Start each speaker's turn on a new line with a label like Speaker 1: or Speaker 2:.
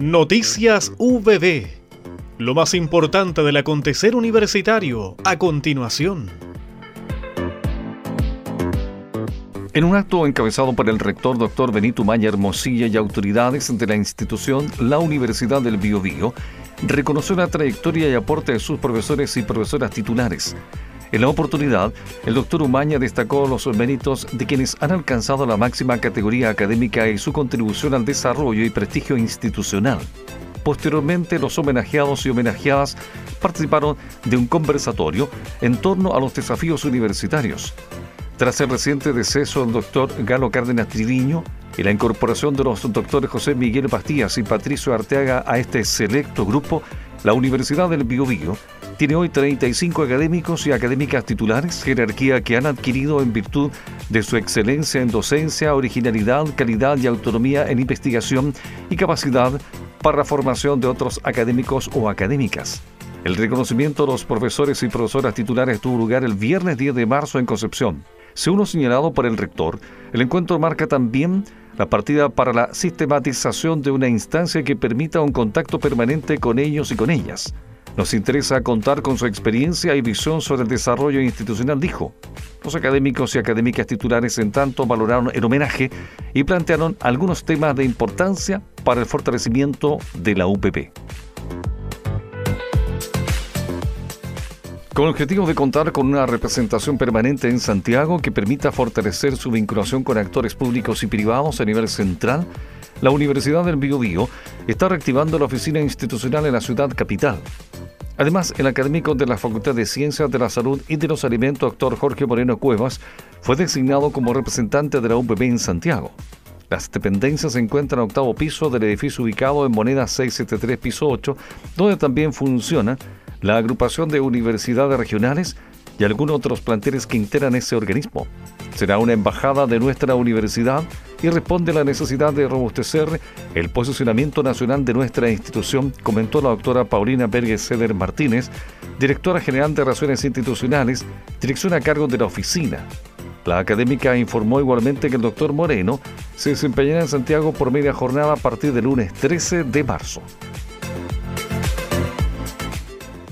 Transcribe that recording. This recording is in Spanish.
Speaker 1: Noticias VB. Lo más importante del acontecer universitario a continuación.
Speaker 2: En un acto encabezado por el rector Dr. Benito Maya Hermosilla y autoridades de la institución, la Universidad del Biobío reconoció la trayectoria y aporte de sus profesores y profesoras titulares. En la oportunidad, el doctor Umaña destacó los méritos de quienes han alcanzado la máxima categoría académica y su contribución al desarrollo y prestigio institucional. Posteriormente, los homenajeados y homenajeadas participaron de un conversatorio en torno a los desafíos universitarios. Tras el reciente deceso del doctor Galo Cárdenas Triviño y la incorporación de los doctores José Miguel Bastías y Patricio Arteaga a este selecto grupo, la Universidad del Biobío tiene hoy 35 académicos y académicas titulares, jerarquía que han adquirido en virtud de su excelencia en docencia, originalidad, calidad y autonomía en investigación y capacidad para la formación de otros académicos o académicas. El reconocimiento de los profesores y profesoras titulares tuvo lugar el viernes 10 de marzo en Concepción. Según lo señalado por el rector, el encuentro marca también la partida para la sistematización de una instancia que permita un contacto permanente con ellos y con ellas nos interesa contar con su experiencia y visión sobre el desarrollo institucional, dijo. Los académicos y académicas titulares en tanto valoraron el homenaje y plantearon algunos temas de importancia para el fortalecimiento de la UPP. Con el objetivo de contar con una representación permanente en Santiago que permita fortalecer su vinculación con actores públicos y privados a nivel central, la Universidad del Biobío está reactivando la oficina institucional en la ciudad capital. Además, el académico de la Facultad de Ciencias de la Salud y de los Alimentos, doctor Jorge Moreno Cuevas, fue designado como representante de la UPB en Santiago. Las dependencias se encuentran en octavo piso del edificio ubicado en Moneda 673, piso 8, donde también funciona la agrupación de universidades regionales y algunos otros planteles que integran ese organismo. Será una embajada de nuestra universidad y responde a la necesidad de robustecer el posicionamiento nacional de nuestra institución, comentó la doctora Paulina Pérez Ceder Martínez, directora general de Relaciones Institucionales, dirección a cargo de la oficina. La académica informó igualmente que el doctor Moreno se desempeñará en Santiago por media jornada a partir del lunes 13 de marzo.